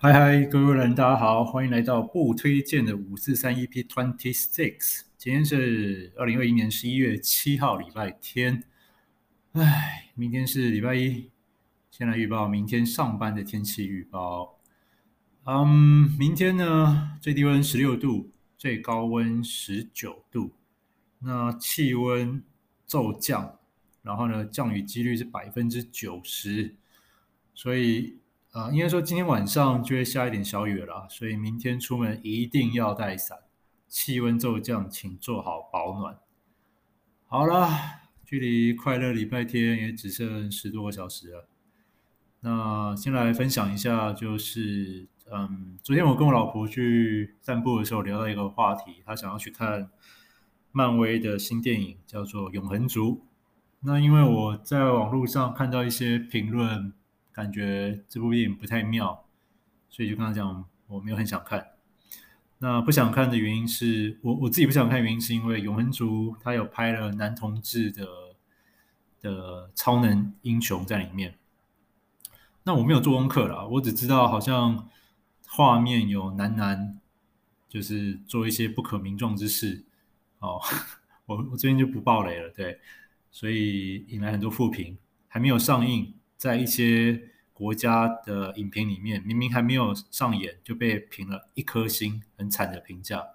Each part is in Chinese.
嗨嗨，各位人，大家好，欢迎来到不推荐的五四三 EP Twenty Six。今天是二零二一年十一月七号，礼拜天。哎，明天是礼拜一。先来预报明天上班的天气预报。嗯，明天呢，最低温十六度，最高温十九度。那气温骤降，然后呢，降雨几率是百分之九十。所以。啊，应该说今天晚上就会下一点小雨了，所以明天出门一定要带伞。气温骤降，请做好保暖。好了，距离快乐礼拜天也只剩十多个小时了。那先来分享一下，就是嗯，昨天我跟我老婆去散步的时候聊到一个话题，她想要去看漫威的新电影，叫做《永恒族》。那因为我在网络上看到一些评论。感觉这部电影不太妙，所以就跟他讲，我没有很想看。那不想看的原因是我我自己不想看，原因是因为《永恒族》他有拍了男同志的的超能英雄在里面。那我没有做功课啦，我只知道好像画面有男男就是做一些不可名状之事。哦，我我这边就不爆雷了，对，所以引来很多负评，还没有上映。在一些国家的影片里面，明明还没有上演就被评了一颗星，很惨的评价。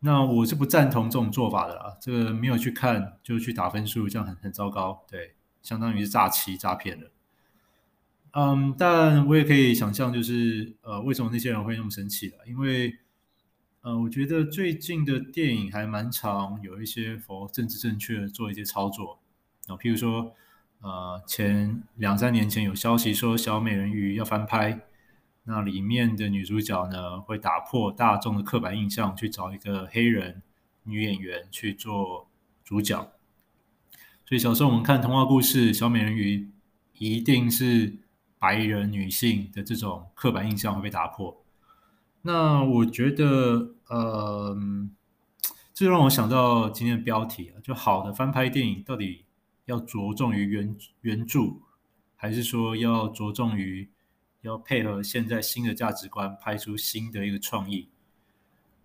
那我是不赞同这种做法的啦。这个没有去看就去打分数，这样很很糟糕。对，相当于是诈欺诈骗了。嗯，但我也可以想象，就是呃，为什么那些人会那么生气了？因为呃，我觉得最近的电影还蛮常有一些佛政治正确做一些操作啊，譬如说。呃，前两三年前有消息说小美人鱼要翻拍，那里面的女主角呢，会打破大众的刻板印象，去找一个黑人女演员去做主角。所以小时候我们看童话故事，小美人鱼一定是白人女性的这种刻板印象会被打破。那我觉得，呃，这让我想到今天的标题啊，就好的翻拍电影到底。要着重于原原著，还是说要着重于要配合现在新的价值观，拍出新的一个创意？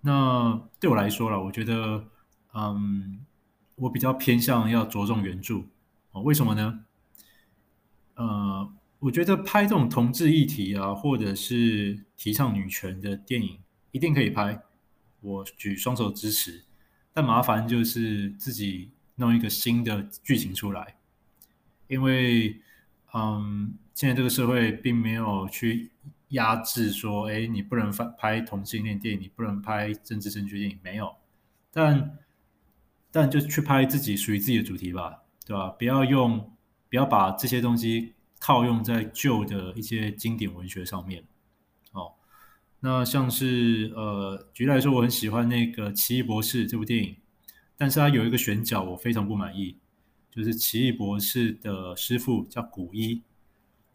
那对我来说了，我觉得，嗯，我比较偏向要着重原著。哦，为什么呢？呃，我觉得拍这种同志议题啊，或者是提倡女权的电影，一定可以拍，我举双手支持。但麻烦就是自己。弄一个新的剧情出来，因为，嗯，现在这个社会并没有去压制说，哎，你不能拍同性恋电影，你不能拍政治正确电影，没有，但，但就去拍自己属于自己的主题吧，对吧？不要用，不要把这些东西套用在旧的一些经典文学上面，哦，那像是，呃，举例来说，我很喜欢那个《奇异博士》这部电影。但是他有一个选角我非常不满意，就是奇异博士的师傅叫古一。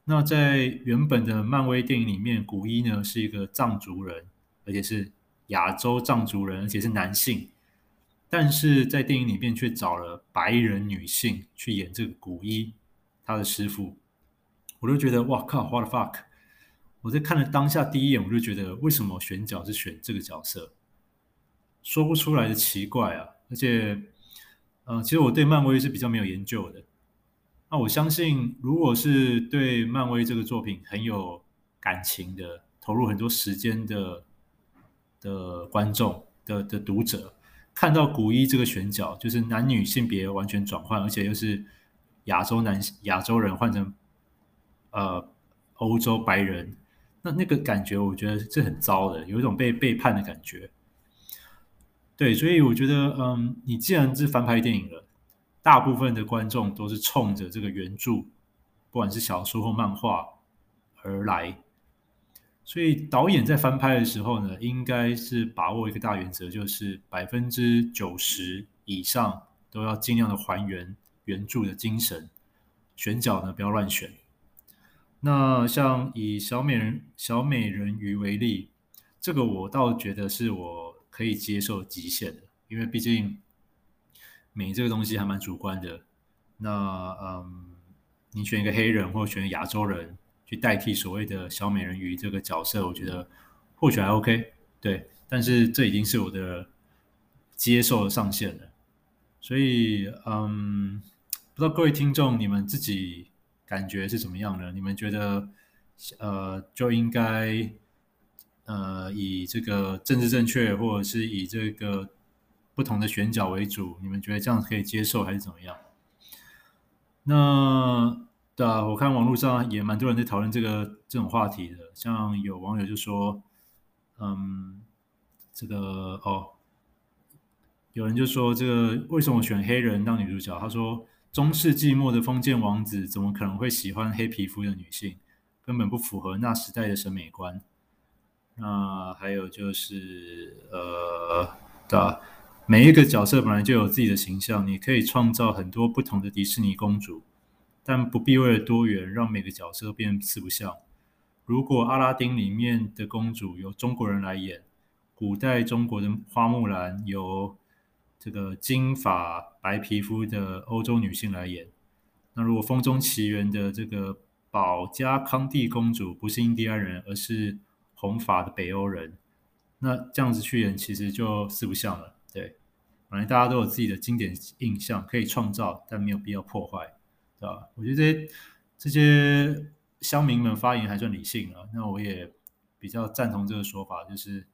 那在原本的漫威电影里面，古一呢是一个藏族人，而且是亚洲藏族人，而且是男性。但是在电影里面却找了白人女性去演这个古一，他的师傅。我就觉得哇靠，what the fuck！我在看了当下第一眼，我就觉得为什么选角是选这个角色？说不出来的奇怪啊！而且，呃，其实我对漫威是比较没有研究的。那我相信，如果是对漫威这个作品很有感情的、投入很多时间的的观众的的读者，看到古一这个选角，就是男女性别完全转换，而且又是亚洲男亚洲人换成呃欧洲白人，那那个感觉，我觉得是很糟的，有一种被背叛的感觉。对，所以我觉得，嗯，你既然是翻拍电影了，大部分的观众都是冲着这个原著，不管是小说或漫画而来，所以导演在翻拍的时候呢，应该是把握一个大原则，就是百分之九十以上都要尽量的还原原著的精神，选角呢不要乱选。那像以小美人小美人鱼为例，这个我倒觉得是我。可以接受极限的，因为毕竟美这个东西还蛮主观的。那嗯，你选一个黑人或选亚洲人，去代替所谓的小美人鱼这个角色，我觉得或许还 OK，对，但是这已经是我的接受的上限了。所以，嗯，不知道各位听众你们自己感觉是怎么样呢？你们觉得，呃，就应该，呃，以这个政治正确，或者是以这个不同的选角为主，你们觉得这样可以接受还是怎么样？那对啊，我看网络上也蛮多人在讨论这个这种话题的，像有网友就说，嗯，这个哦。有人就说：“这个为什么选黑人当女主角？”他说：“中世纪末的封建王子怎么可能会喜欢黑皮肤的女性？根本不符合那时代的审美观。”那还有就是，呃，对吧？每一个角色本来就有自己的形象，你可以创造很多不同的迪士尼公主，但不必为了多元让每个角色变四不像。如果阿拉丁里面的公主由中国人来演，古代中国的花木兰由这个金发白皮肤的欧洲女性来演，那如果《风中奇缘》的这个保加康蒂公主不是印第安人，而是红发的北欧人，那这样子去演其实就四不像了。对，本来大家都有自己的经典印象可以创造，但没有必要破坏，对吧？我觉得这些这些乡民们发言还算理性啊，那我也比较赞同这个说法，就是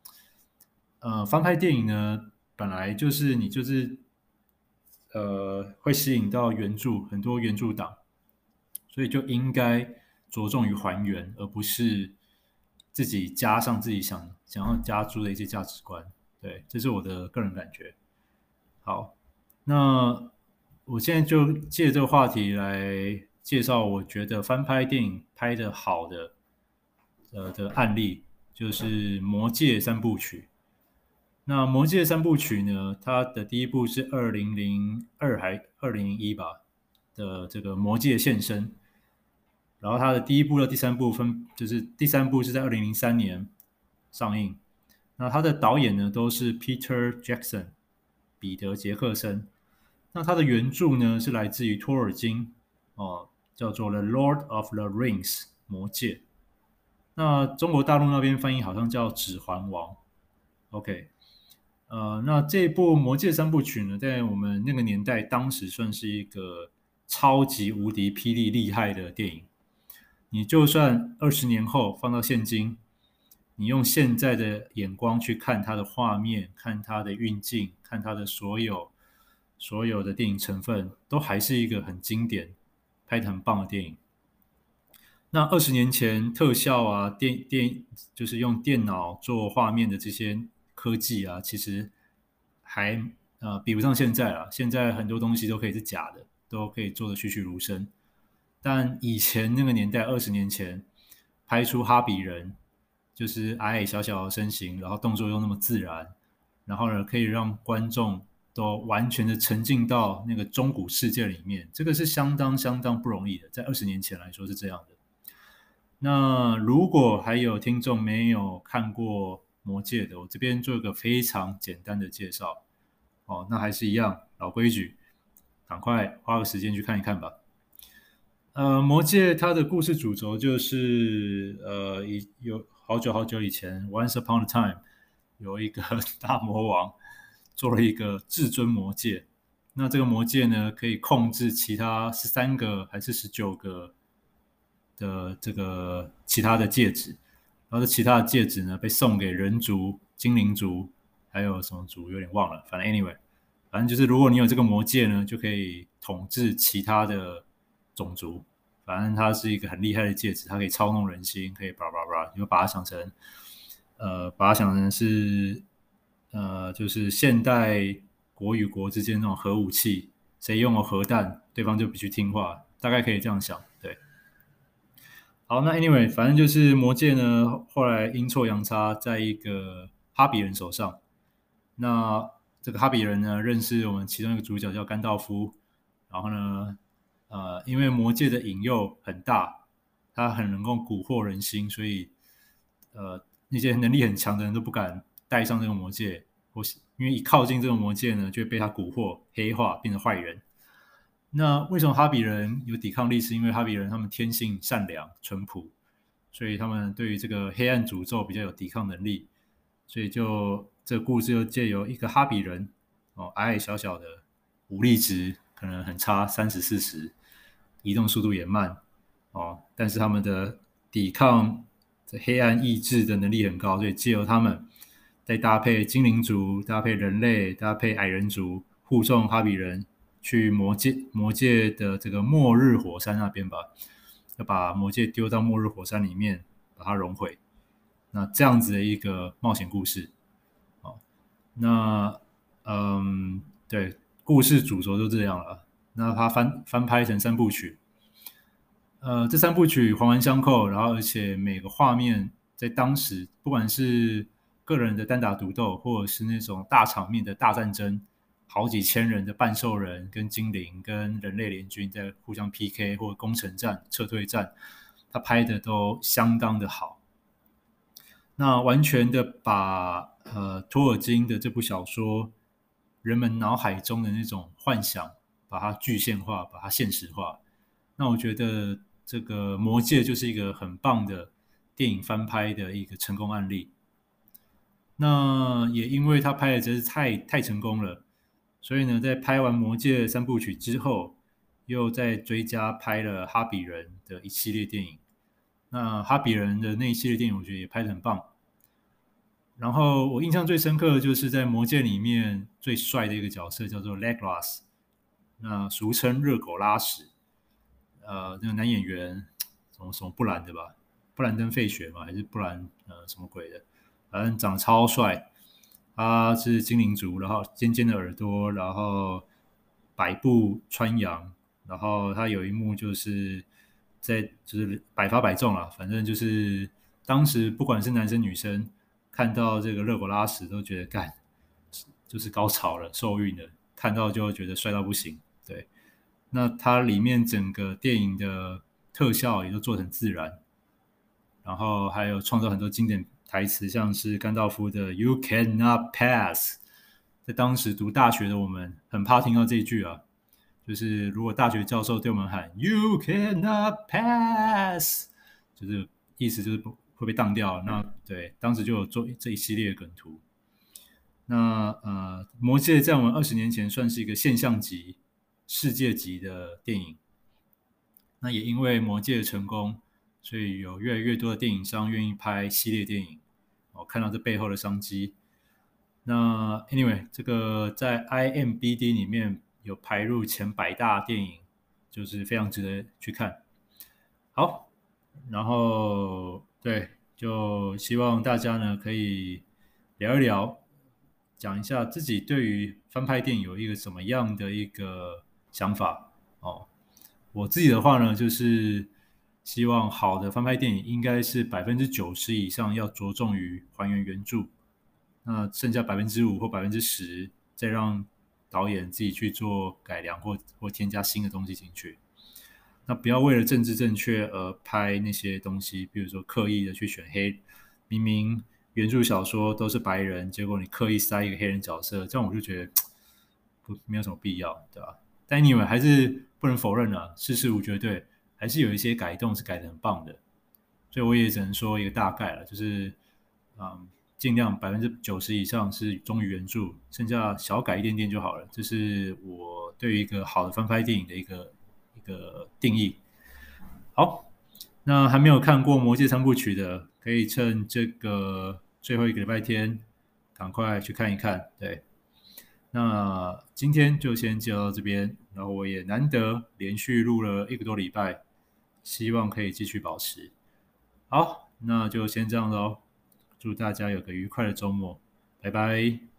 呃，翻拍电影呢。本来就是你就是，呃，会吸引到原著很多原著党，所以就应该着重于还原，而不是自己加上自己想想要加注的一些价值观。对，这是我的个人感觉。好，那我现在就借这个话题来介绍，我觉得翻拍电影拍的好的呃的案例，就是《魔戒》三部曲。那《魔戒》三部曲呢？它的第一部是二零零二还二零零一吧的这个《魔戒现身》，然后它的第一部和第三部分就是第三部是在二零零三年上映。那它的导演呢都是 Peter Jackson 彼得杰克森。那它的原著呢是来自于托尔金哦，叫做《The Lord of the Rings》魔戒。那中国大陆那边翻译好像叫《指环王》。OK。呃，那这部《魔戒》三部曲呢，在我们那个年代，当时算是一个超级无敌霹雳厉害的电影。你就算二十年后放到现今，你用现在的眼光去看它的画面，看它的运镜，看它的所有所有的电影成分，都还是一个很经典、拍得很棒的电影。那二十年前特效啊，电电就是用电脑做画面的这些。科技啊，其实还呃比不上现在啊。现在很多东西都可以是假的，都可以做得栩栩如生。但以前那个年代，二十年前拍出哈比人，就是矮矮小小的身形，然后动作又那么自然，然后呢可以让观众都完全的沉浸到那个中古世界里面，这个是相当相当不容易的，在二十年前来说是这样的。那如果还有听众没有看过，魔戒的，我这边做一个非常简单的介绍。哦，那还是一样老规矩，赶快花个时间去看一看吧。呃，魔戒它的故事主轴就是，呃，以有好久好久以前，Once upon a time，有一个 大魔王做了一个至尊魔戒。那这个魔戒呢，可以控制其他十三个还是十九个的这个其他的戒指。然后这其他的戒指呢，被送给人族、精灵族，还有什么族有点忘了。反正 anyway，反正就是如果你有这个魔戒呢，就可以统治其他的种族。反正它是一个很厉害的戒指，它可以操弄人心，可以叭叭叭，你就把它想成，呃，把它想成是，呃，就是现代国与国之间那种核武器，谁用了核弹，对方就必须听话，大概可以这样想。对好，那 anyway，反正就是魔戒呢，后来阴错阳差，在一个哈比人手上。那这个哈比人呢，认识我们其中一个主角叫甘道夫。然后呢，呃，因为魔戒的引诱很大，他很能够蛊惑人心，所以呃，那些能力很强的人都不敢戴上这个魔戒，或是因为一靠近这个魔戒呢，就会被他蛊惑、黑化，变成坏人。那为什么哈比人有抵抗力？是因为哈比人他们天性善良、淳朴，所以他们对于这个黑暗诅咒比较有抵抗能力，所以就这个故事又借由一个哈比人哦，矮矮小小的，武力值可能很差，三十四十，移动速度也慢哦，但是他们的抵抗这黑暗意志的能力很高，所以借由他们再搭配精灵族，搭配人类，搭配矮人族，护送哈比人去魔界，魔界的这个末日火山那边吧。要把魔界丢到末日火山里面，把它融毁。那这样子的一个冒险故事，哦，那嗯，对，故事主轴就这样了。那它翻翻拍成三部曲，呃，这三部曲环环相扣，然后而且每个画面在当时，不管是个人的单打独斗，或者是那种大场面的大战争。好几千人的半兽人跟精灵跟人类联军在互相 PK 或攻城战、撤退战，他拍的都相当的好。那完全的把呃托尔金的这部小说人们脑海中的那种幻想，把它具现化，把它现实化。那我觉得这个《魔戒》就是一个很棒的电影翻拍的一个成功案例。那也因为他拍的真是太太成功了。所以呢，在拍完《魔戒》三部曲之后，又再追加拍了《哈比人》的一系列电影。那《哈比人》的那一系列电影，我觉得也拍得很棒。然后我印象最深刻的就是在《魔戒》里面最帅的一个角色叫做 Legolas，那俗称热狗拉屎。呃，那个男演员什么什么布兰的吧，布兰登·费雪嘛，还是布兰呃什么鬼的？反正长得超帅。他是精灵族，然后尖尖的耳朵，然后百步穿杨，然后他有一幕就是在就是百发百中啊，反正就是当时不管是男生女生看到这个热狗拉屎都觉得干就是高潮了，受孕了，看到就觉得帅到不行。对，那它里面整个电影的特效也都做得很自然，然后还有创造很多经典。台词像是甘道夫的 “You cannot pass”，在当时读大学的我们很怕听到这一句啊，就是如果大学教授对我们喊 “You cannot pass”，就是意思就是不会被当掉。那对，当时就有做这一系列的梗图。那呃，《魔戒》在我们二十年前算是一个现象级、世界级的电影。那也因为《魔戒》的成功。所以有越来越多的电影商愿意拍系列电影，我看到这背后的商机。那 anyway，这个在 IMBD 里面有排入前百大电影，就是非常值得去看。好，然后对，就希望大家呢可以聊一聊，讲一下自己对于翻拍电影有一个什么样的一个想法哦。我自己的话呢，就是。希望好的翻拍电影应该是百分之九十以上要着重于还原原著，那剩下百分之五或百分之十再让导演自己去做改良或或添加新的东西进去。那不要为了政治正确而拍那些东西，比如说刻意的去选黑，明明原著小说都是白人，结果你刻意塞一个黑人角色，这样我就觉得 不没有什么必要，对吧？但你们还是不能否认啊，事事无绝对。还是有一些改动是改的很棒的，所以我也只能说一个大概了，就是嗯，尽量百分之九十以上是忠于原著，剩下小改一点点就好了。这是我对于一个好的翻拍电影的一个一个定义。好，那还没有看过《魔戒》三部曲的，可以趁这个最后一个礼拜天，赶快去看一看。对，那今天就先介绍到这边，然后我也难得连续录了一个多礼拜。希望可以继续保持。好，那就先这样喽。祝大家有个愉快的周末，拜拜。